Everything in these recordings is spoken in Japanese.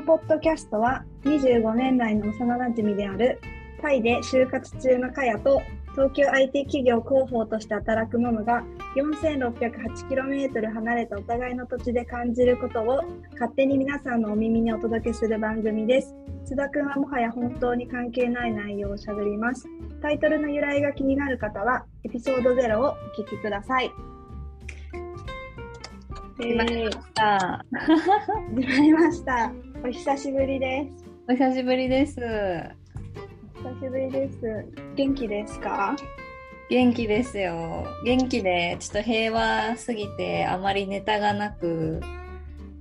のポッドキャストは25年来の幼馴染であるタイで就活中のカヤと東京 IT 企業広報として働くモムが 4608km 離れたお互いの土地で感じることを勝手に皆さんのお耳にお届けする番組です。津田くんはもはや本当に関係ない内容をしゃべります。タイトルの由来が気になる方はエピソード0をお聞きください。え始まりました。始まりました。お久しぶりです。お久しぶりです。お久しぶりです。元気ですか？元気ですよ。元気で、ちょっと平和すぎて、あまりネタがなく、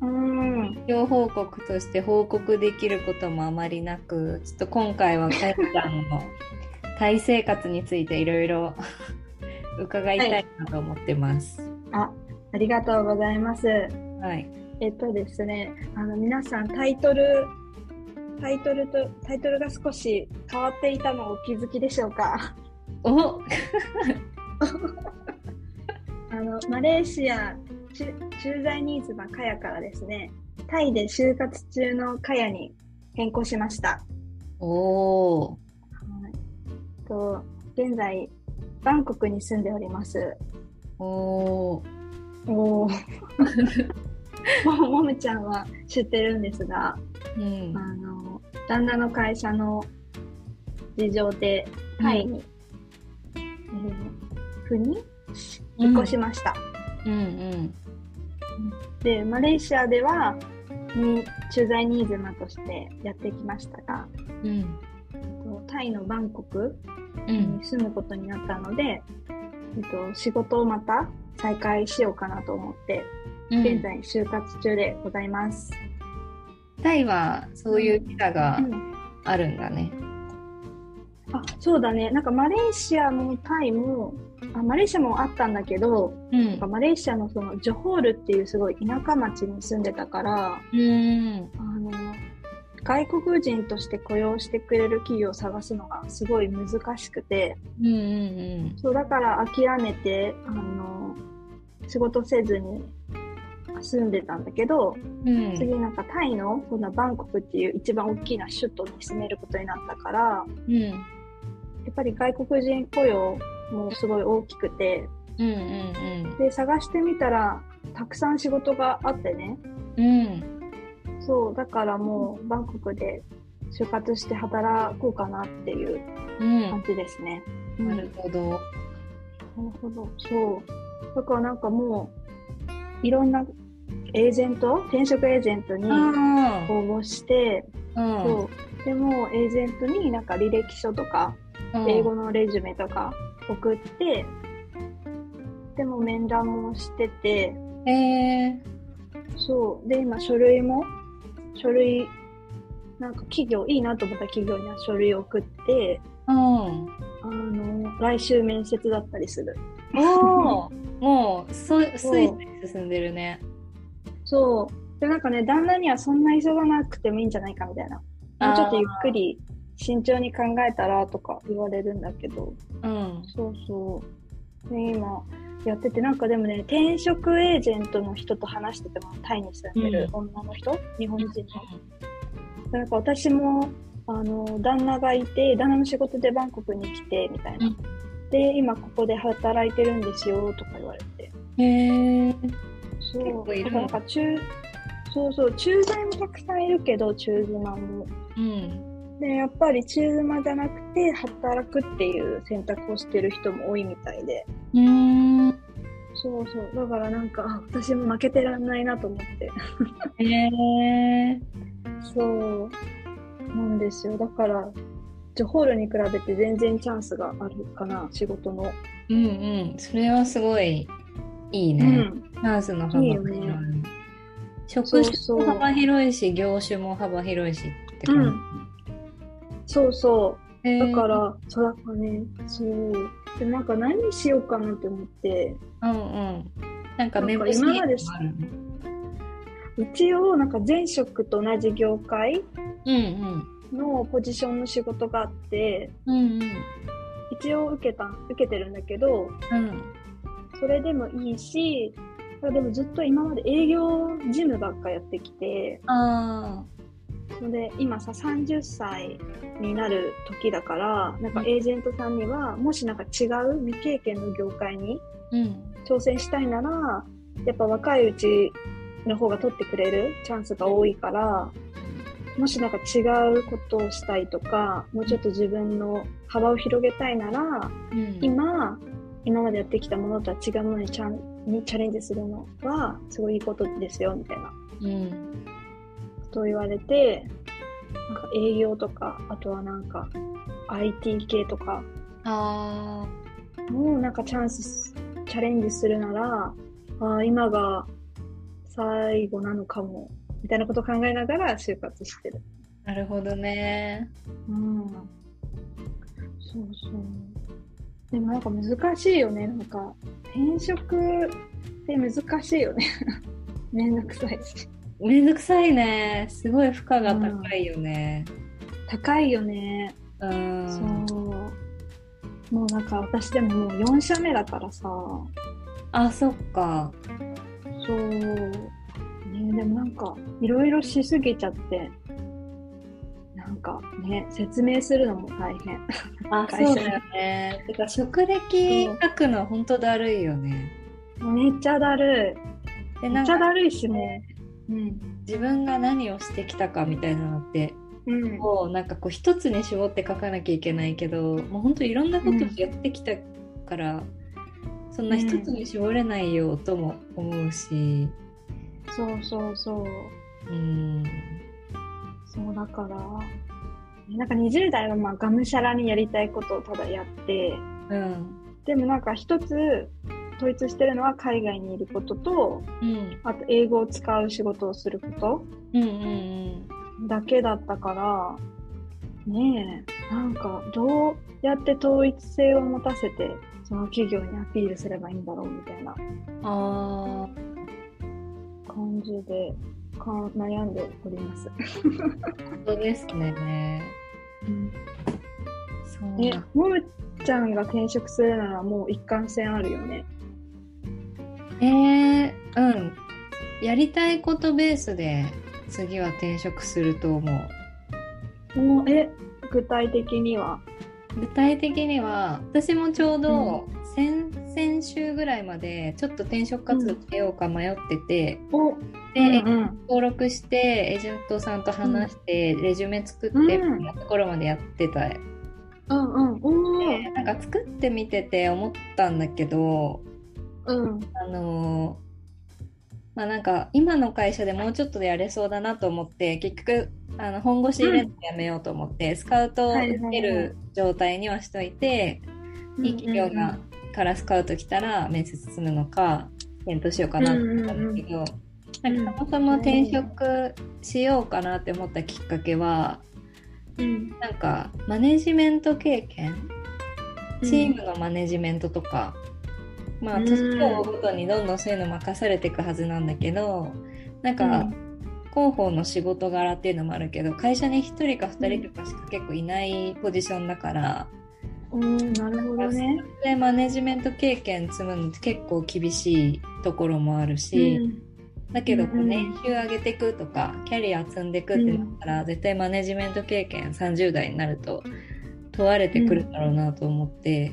うん。情報告として報告できることもあまりなく、ちょっと今回はかやちゃんの タイ生活についていろいろ 伺いたいなと思ってます。あ、ありがとうございます。はい。えっとですね、あの皆さんタイトル、タイトルと、タイトルが少し変わっていたのをお気づきでしょうか？お あの、マレーシア駐駐在ニーズはカヤからですね、タイで就活中のカヤに変更しました。おー。はい、と現在、バンコクに住んでおります。おー。おー ももむちゃんは知ってるんですが、うん。あの旦那の会社の事情でタイに、えー赴任引っ越しました、うんうん。でマレーシアではに駐在ニーズマとしてやってきましたがうん。とタイのバンコクうんに。住むことになったので、えっと、仕事をまた再開しようかなと思ってうん現在就活中でございます、タイはそういうビザがうん。あるんだね。あそうだね。なんかマレーシアもタイもあマレーシアもあったんだけどうん。なんかマレーシアのそのジョホールっていうすごい田舎町に住んでたからうん。あの外国人として雇用してくれる企業を探すのがすごい難しくてうんうん。そうだから諦めてあの仕事せずに住んでたんだけど、うん。うん。次なんかタイのこのバンコクっていう一番大きな首都に住めることになったからうん。やっぱり外国人雇用もすごい大きくてうんうんで探してみたらたくさん仕事があってねうん。うん。そうだからもうバンコクで就活して働こうかなっていううん感。じですね。うんなるほど。なるほど。そう。だからなんかもう、いろんなエージェント、転職エージェントに応あ募して、あ。うん。そう。でも、エージェントになんか履歴書とか、英語のレジュメとか送って、でも面談もしてて、ええそう。で、今書類も、書類、なんか企業、いいなと思った企業には書類を送って、うん。あの、来週面接だったりする。おお。もう、そ、そうスイスイ進んでるね。そう。で、なんかね、旦那にはそんな急がなくてもいいんじゃないかみたいな。もうちょっとゆっくり慎重に考えたらとか言われるんだけど、うん。そうそう。で、今やってて、なんかでもね、転職エージェントの人と話してても、タイに住んでる女の人、日本人の？でなんか私も、あの、旦那がいて、旦那の仕事でバンコクに来て、みたいな。うんで、今ここで働いてるんですよ、とか言われて。へえ。そう。結構いるなんか中、そうそう、駐在もたくさんいるけど、中妻も。うん。で、やっぱり中妻じゃなくて、働くっていう選択をしてる人も多いみたいで。うん。そうそう。だからなんか、あ私も負けてらんないなと思って。へえ。そう。なんですよ。だから、ジョホールに比べて全然チャンスがあるかな、仕事の。うんうん。それはすごいいいうね。ん。チャンスの幅が広い。いいよ職そう種そうも幅広いし、業種も幅広いしって感そうそう。じ。へーだか、ら、そうだからね、そう。で、なんか何しようかなって思って、うんうん。なんか目なんか星今まで一応なんか前職と同じ業界うんのポジションの仕事があって、うん。うん一応受けた、受けてるんだけど、うん。うん。それでもいいし、でもずっと今まで営業事務ばっかやってきて、あそれで今さ30歳になる時だからなんかエージェントさんにはもしなんか違う未経験の業界にうん。挑戦したいならやっぱ若いうちの方が取ってくれるチャンスが多いからもしなんか違うことをしたいとかもうちょっと自分の幅を広げたいならうん。今今までやってきたものとは違うものにチャンにチャレンジするのはすごいいいことですよみたいなうんことを言われてなんか営業とかあとはなんか IT 系とかあもうなんかチャンスチャレンジするならあー今が最後なのかもみたいなことを考えながら就活してる。ーなるほどねうん。そうそう。でもなんか難しいよね。なんか転職って難しいよね。めんどくさいし。めんどくさいねすごい負荷が高いよね高いよね。うんそう。もうなんか私でももう4社目だからさ。あそっかそう。ねでもなんかいろいろしすぎちゃって。なんかね、説明するのも大変。あそうだよねてか職歴書くのほんとだるいよねめっちゃだるい。めっちゃだるいしもう。うん。自分が何をしてきたかみたいなのってうん。もうなんかこう一つに絞って書かなきゃいけないけどもうほんといろんなことやってきたから、そんな一つに絞れないよとも思うしそうそうそう。うんそうだから、なんか20代はまあがむしゃらにやりたいことをただやって、うん。でもなんか一つ統一してるのは海外にいることと、うん。あと英語を使う仕事をするこうんうんとだけだったから、ねえ、なんかどうやって統一性を持たせて、その企業にアピールすればいいんだろうみたいな感じで。か悩んでおります。あ本当ですね。うん。そうね、もむちゃんが転職するならもう一貫性あるよね。えー、うん。やりたいことベースで次は転職すると思う。もうえ、具体的には？具体的には私もちょうど先,、先週ぐらいまでちょっと転職活動しようか迷ってて、お、で、うん。登録してエージェントさんと話して、レジュメ作ってうん。みたいなところまでやってた、でうん、うん、なんか作ってみてて思ったんだけどうん、あのーまあなんか今の会社でもうちょっとでやれそうだなと思って結局あの本腰入れるのやめようと思って、スカウトを受ける状態にはしといて、いい企業がからスカウト来たら面接するのか検討しようかなと思ったんだけど、なんかそもそも転職しようかなって思ったきっかけはうん、なんかマネジメント経験？うん。チームのマネジメントとか、まあうん。年を追うごとにどんどんそういうの任されていくはずなんだけどなんか、広報の仕事柄っていうのもあるけど会社に1人か2人とかしか結構いないポジションだから、うん、なるほどね。でマネジメント経験積むのって結構厳しいところもあるし、うんだけどこううん年収上げていくとかキャリア積んでいくってなったら、絶対マネジメント経験30代になると問われてくるだろうなと思って、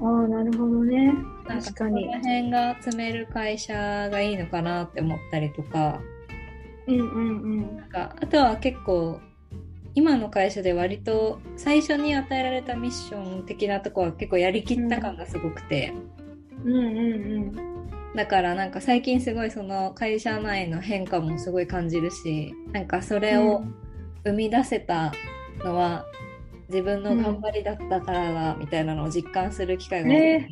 ああ、なるほどね。確かにその。辺が詰める会社がいいのかなって思ったりとかうん、うん、うん。なんかあとは結構今の会社で割と最初に与えられたミッション的なとこは結構やりきった感がすごくて、うん、うん、うん。だからなんか最近すごいその会社内の変化もすごい感じるしなんかそれを生み出せたのは自分の頑張りだったからだみたいなのを実感する機会が多い、ね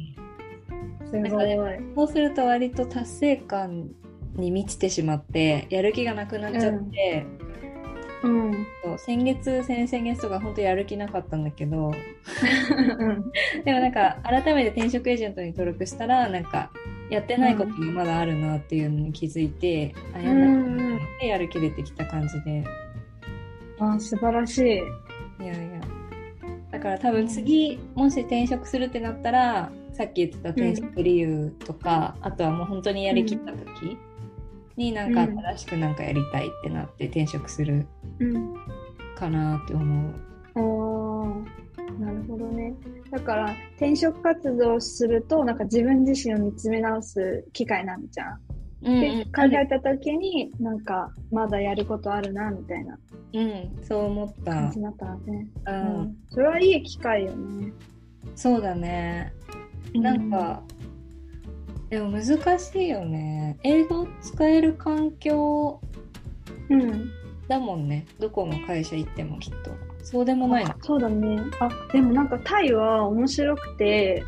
すごい。そうすると割と達成感に満ちてしまってやる気がなくなっちゃって、うん。そう先月先々月とか本当やる気なかったんだけど。うん。でもなんか改めて転職エージェントに登録したらなんかやってないことがまだあるなっていうのに気づいて、あやんなきゃと思ってやる気出てきた感じであ、素晴らしい。いやいやだから多分次もし転職するってなったらさっき言ってた転職理由とか、あとはもう本当にやりきった時になんか新しくなんかやりたいってなって転職するうん。かなって思う。おーなるほどね。だから、転職活動すると、なんか自分自身を見つめ直す機会なんじゃん。うんで、考えた時に、なんか、まだやることあるな、みたいなうん、そう思った感じ。になったらね。う、うんん。それはいい機会よね。そうだね。なんか、でも難しいよね。英語を使える環境うん、うん。だもんね。どこの会社行ってもきっと。そうでもないの。そうだね。あ、でもなんかタイは面白くて、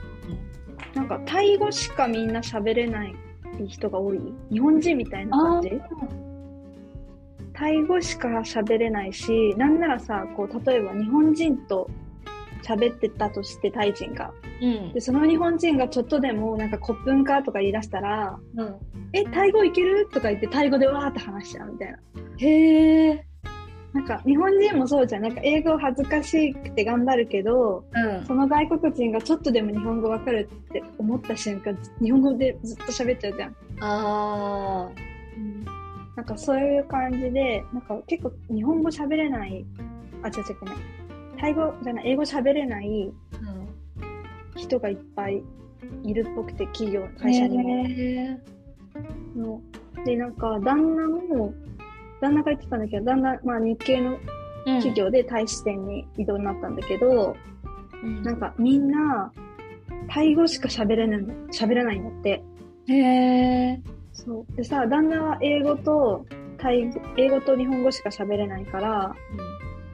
なんかタイ語しかみんな喋れない人が多い？日本人みたいな感じ？タイ語しか喋れないし、なんならさ、こう、例えば日本人と喋ってたとして、タイ人が。うんで、その日本人がちょっとでも、なんか、コップンカーとか言い出したら、うん。え、タイ語いける？とか言って、タイ語でわーって話しちゃうみたいな。へえ。なんか、日本人もそうじゃん。なんか、英語恥ずかしくて頑張るけど、うん。その外国人がちょっとでも日本語わかるって思った瞬間、日本語でずっと喋っちゃうじゃん。あなんかそういう感じで、なんか結構日本語喋れない、あ、違う違うね。タイ語じゃない、英語喋れない。人がいっぱいいるっぽくて、企業、会社にも。へので、なんか旦那も、旦那が言ってたんだけど、旦那、まあ日系のー企業でタイ支店に移動になったんだけど、うんなんかみんな、タイ語しか喋れないの、喋れないんだって。へえ。そう。でさ、旦那は英語と、タイ語、英語と日本語しか喋れないから、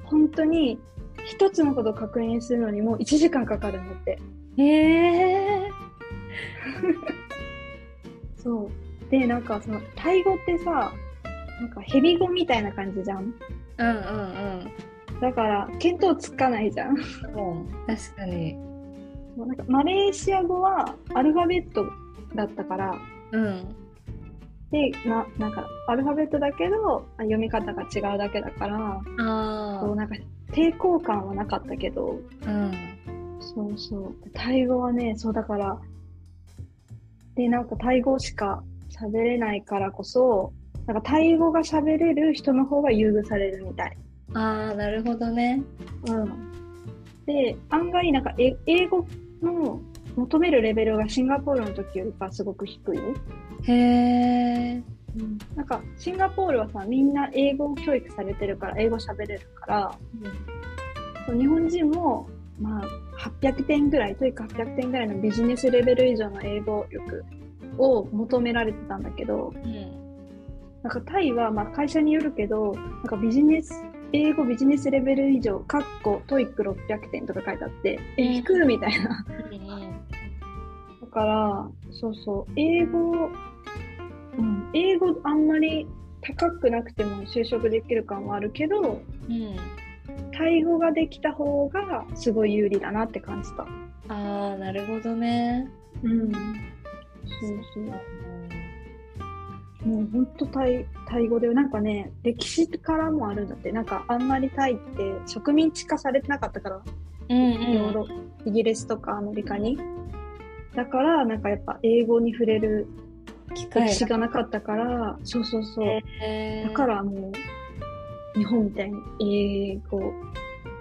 本当に一つのことを確認するのにもう1時間かかるんだって。へえ。そう。で、なんかその、タイ語ってさ、なんかヘビ語みたいな感じじゃん。うんうんだから、見当つかないじゃん。うん。うん。確かに。もうなんかマレーシア語はアルファベットだったから、うん。で、な、なんか、アルファベットだけど、あ読み方が違うだけだから、あそう、なんか、抵抗感はなかったけど、あ。うん。そうそう。タイ語はね、そうだから、で、なんかタイ語しか喋れないからこそ、なんかタイ語が喋れる人の方が優遇されるみたい。ああ、なるほどね。うん。で、案外なんかえ英語の求めるレベルがシンガポールの時よりかすごく低い。へえ。なんかシンガポールはさ、みんな英語教育されてるから英語喋れるから、そう日本人もまあ800点ぐらい、というか800点ぐらいのビジネスレベル以上の英語力を求められてたんだけど、うん。なんかタイはまあ会社によるけど、なんかビジネス、英語ビジネスレベル以上、カッコ、 TOEIC 600点とか書いてあって、え、うん低いみたいな。うんだから、そうそう、英語、うん、英語あんまり高くなくても就職できる感はあるけど、うん。タイ語ができた方がすごい有利だなって感じた。ああ、なるほどね。うん。そうそう。もうほんとタイ、タイ語で、なんかね、歴史からもあるんだって。なんかあんまりタイって植民地化されてなかったから、うんヨーロイギリスとかアメリカに。だから、なんかやっぱ英語に触れる歴史がなかったから、そうそうそう。へーだからもう、日本みたいに英語の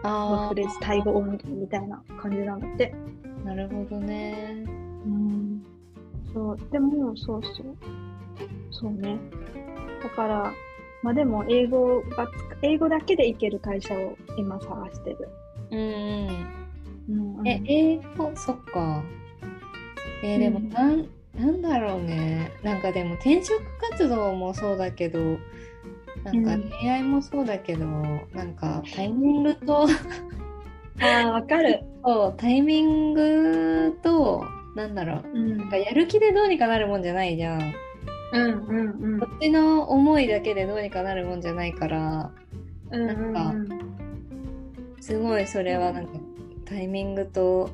あフレーズ、タイ語オンリーみたいな感じなんだって。あ、なるほどね。うん。そう、でも、そうそう。そうね。だから、まあでも、英語が英語だけでいける会社を今探してる。うんうん。うん、え、英語、そっか。えーでもうんなん、なんだろうね。なんかでも転職活動もそうだけど、なんかうん恋愛もそうだけど、なんかタイミングと、ああ、わかる。そうタイミングと、なんだろう。うん。なんかやる気でどうにかなるもんじゃないじゃん。うんうんうん。こっちの思いだけでどうにかなるもんじゃないから、うんうんなうん。すごいそれはなんかタイミングと、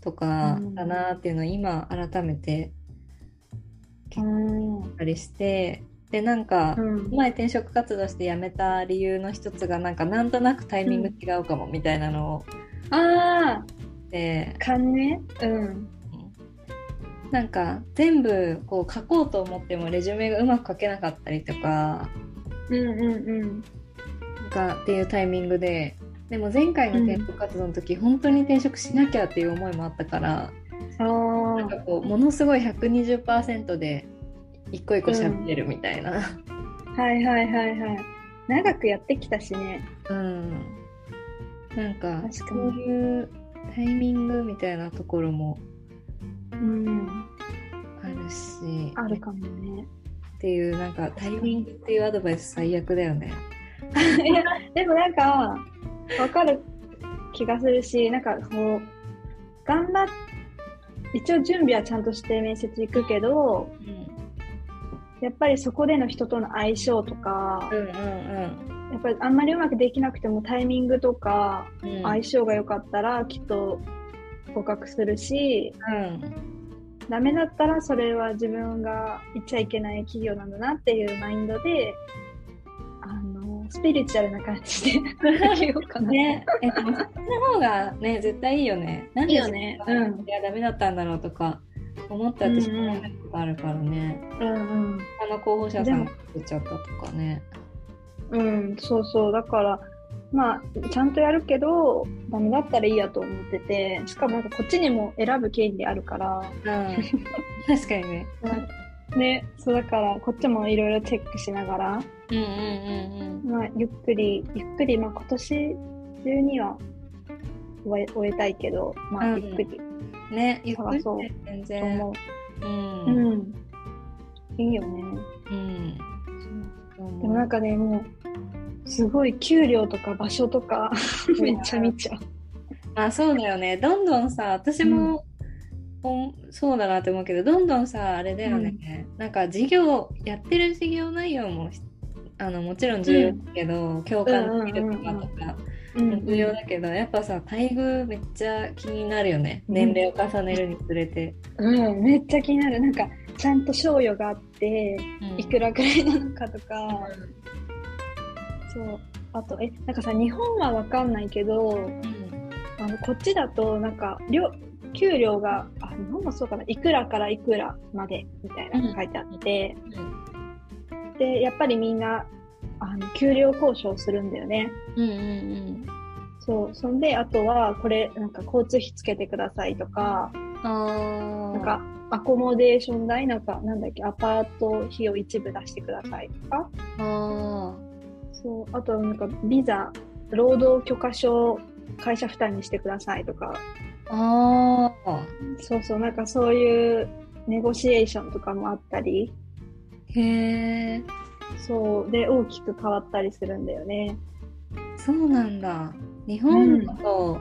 とかうんだなっていうのを今改めてうん。たりして、で、なんか、うん。前転職活動して辞めた理由の一つがなんかなんとなくタイミング違うかもみたいなのをああ、で、勘ね。うん。なんか全部こう書こうと思ってもレジュメがうまく書けなかったりとか、うんうんうん。がっていうタイミングででも前回の転職活動の時、本当に転職しなきゃっていう思いもあったからあなんかこうものすごい120%で一個一個喋れるみたいな、あ、はいはいはいはい。長くやってきたしね。うん、なんかそういうタイミングみたいなところもうん。あるしあるかもね。っていうなんかタイミングっていうアドバイス最悪だよね。いや、でもなんか、わかる気がするし、なんかこう、頑張っ、一応準備はちゃんとして面接行くけど、やっぱりそこでの人との相性とかう、んうんやっぱりあんまりうまくできなくてもタイミングとかうんうん相性が良かったらきっと合格するし、うんダメだったらそれは自分が言っちゃいけない企業なんだなっていうマインドで、あの、スピリチュアルな感じで生きようかな。ねえそっちの方がね絶対いいよね。なんでいいよねうんいやダメだったんだろうとか思ったってしょうことあるからね。うんうん。他の候補者さんが作っちゃったとかね。うん、そうそう。だから、まあ、ちゃんとやるけど、ダメだったらいいやと思ってて、しかもなんかこっちにも選ぶ権利あるから、うん、確かにね。ね、そうだから、こっちもいろいろチェックしながら、うんうんうんうん。まあ、ゆっくり、ゆっくり、まあ今年中には終え終えたいけど、まあうんゆっくりねゆっくりそうね全と然。思う。う。うんん。いいよね。うん。でもなんかね、もう、すごい給料とか場所とか、めっちゃ見ちゃう。まあそうだよね。どんどんさ、私も、ほんそうだなって思うけど、どんどんさ、あれだよね。なんか事業、やってる事業内容も、あのもちろん重要だけど、共感できるとかとか、うん重要だけど、やっぱさ、待遇めっちゃ気になるよね。うん年齢を重ねるにつれて。うん、めっちゃ気になる。なんか、ちゃんと賞与があって、いくららくらいなのかとか、そう。あと、え、なんかさ、日本はわかんないけど、うんあの、こっちだと、なんか、料、給料が、あ、日本もそうかな、いくらからいくらまで、みたいなの書いてあって、で、やっぱりみんな、あの、給料交渉するんだよね。うんうんうん。そう。そんで、あとは、これ、なんか、交通費つけてくださいとか、あなんか、アコモデーション代、なんか、なんだっけ、アパート費を一部出してくださいとか、あそう、あと、なんか、ビザ、労働許可証、会社負担にしてくださいとか、ああそうそう、なんかそういうネゴシエーションとかもあったり、へえそう、で、大きく変わったりするんだよね。そうなんだ。日本だと、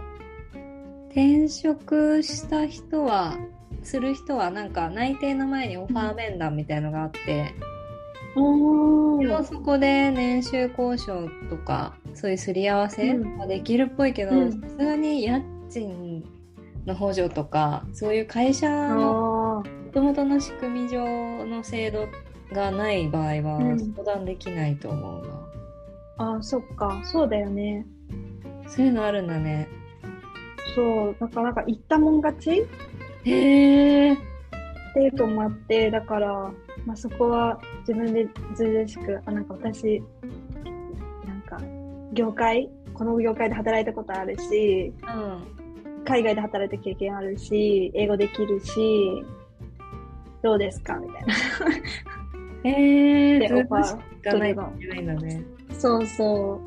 転職した人はする人はなんか内定の前にオファー面談みたいのがあって、そこで年収交渉とかそういうすり合わせうん。はできるっぽいけどうん。さすがに家賃の補助とかそういう会社のもともとの仕組み上の制度がない場合はうん。相談できないと思うな、あー、そっか、そうだよね。そういうのあるんだね。そう、なんか、なんか、言ったもん勝ち？へえっていうともあって、だから、まあ、そこは自分でずうずうしく、あ、なんか私、なんか、業界、この業界で働いたことあるし、うん海外で働いた経験あるし、英語できるし、どうですか？みたいな。へえ で、オファー行かないといけないんだねそうそ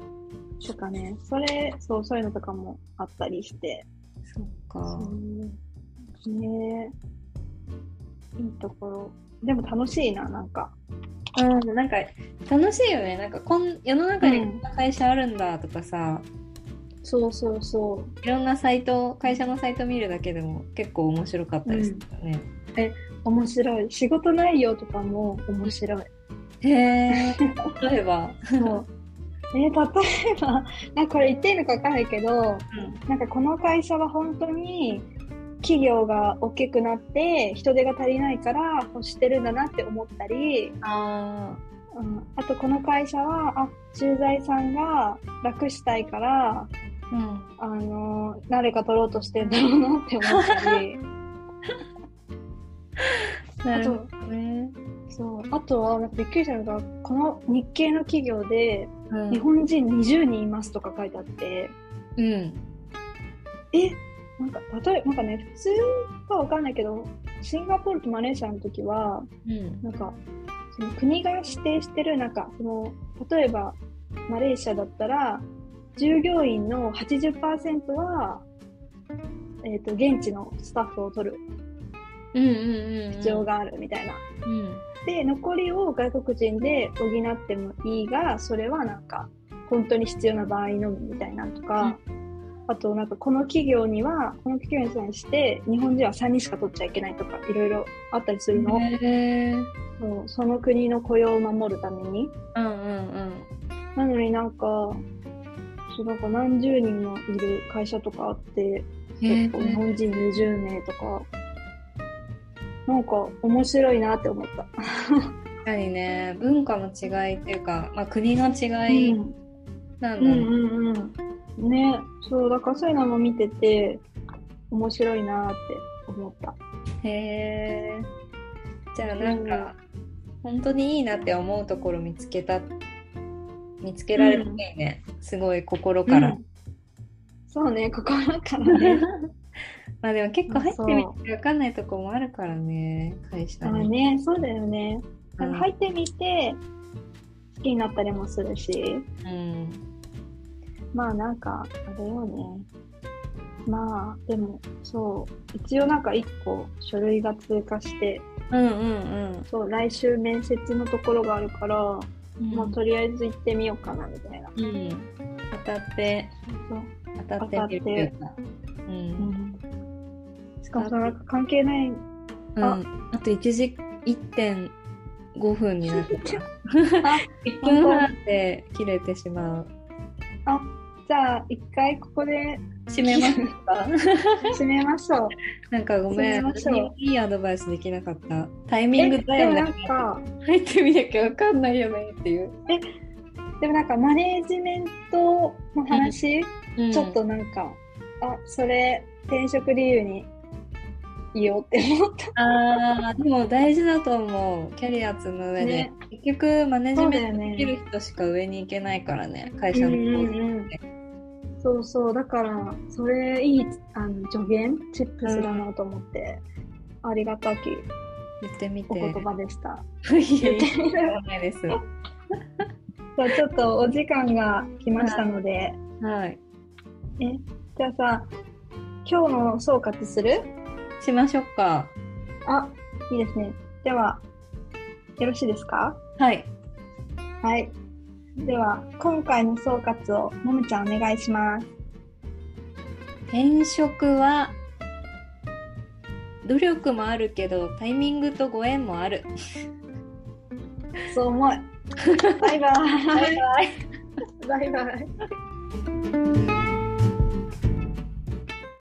う。とかね、それ、そう、そういうのとかもあったりして。そっかねいいところ。でも楽しいな、なんか。うん、なんか楽しいよね。なんかこん世の中にこんな会社あるんだとかさ、そうそうそいろんなサイト、会社のサイト見るだけでも結構面白かったりすね。う。面白い。仕事内容とかも面白い。へえ。例えば。そう。えー例えば、なんかこれ言っていいのかわかんないけど、なんかこの会社は本当に企業が大きくなって人手が足りないから欲してるんだなって思ったり、あうん、あとこの会社は、あ、駐在さんが楽したいから、あ。うん。あの、誰か取ろうとしてんだろうなって思ったり、なるほどね。そうあとはびっくりしたのがこの日系の企業でうん日本人20人いますとか書いてあって、うん。えなんか例えなんかね普通かわかんないけどシンガポールとマレーシアの時はうん。なんかその国が指定してるなんかその例えばマレーシアだったら従業員の80%は、えー、と現地のスタッフを取るうんうんうん。必要。があるみたいな。うん。で残りを外国人で補ってもいいがそれはなんか本当に必要な場合のみみたいなのとか、あとなんかこの企業にはこの企業に対して日本人は3人しか取っちゃいけないとかいろいろあったりするの。そうその国の雇用を守るためにうんうんうん。なのになんかそうなんか何十人もいる会社とかあって結構日本人20名とかなんか面白いなって思った。確かにね、文化の違いっていうか、まあ、国の違いうんなんだね。うんうんうん。ね、そう、だからそういうのも見てて、面白いなって思った。へえ。じゃあなんか、本当にいいなって思うところ見つけた、見つけられるといいね。すごい心から。うんそうね、心からね。まあでも結構入ってみて分かんないとこもあるからね、会社あに。ね、そうだよね。うん入ってみて、好きになったりもするし、うん。まあなんか、あれよね。まあ、でも、そう、一応なんか一個書類が通過して、うんうんそう、来週面接のところがあるから、うん。まあとりあえず行ってみようかな、みたいな。うん。当たって、そう当たってみるっていうか。う。うんんしかもそのなんか関係ない、うん。ああと1時、1.5分になってた。あ、1分半で切れてしまう。あ、じゃあ一回ここで締めますか？締めましょう。なんかごめん、いいアドバイスできなかった。タイミングえ、だでもなんよね。か、入ってみなきゃわかんないよねっていう。でもなんかマネージメントの話、うんちょっとなんか、あ、それ転職理由に言おうって思った。ああ、でも大事だと思う。キャリア積む上で。ね結局、マネジメントできる人しか上に行けないからね、会社のうんうん構うん造って。そうそう、だから、それいいあの助言、チップスだなと思って、ありがたき言ってみて。お言葉でした。言ってみるやないです。さあ、ちょっとお時間が来ましたので、はい。え、じゃあさ、今日の総括する？しましょうか。あ、いいですね。では、よろしいですか？はい。はい。では、今回の総括をもむちゃんお願いします。転職は、努力もあるけど、タイミングとご縁もある。そう思い。バイバイ。バイバイ。バイバイ。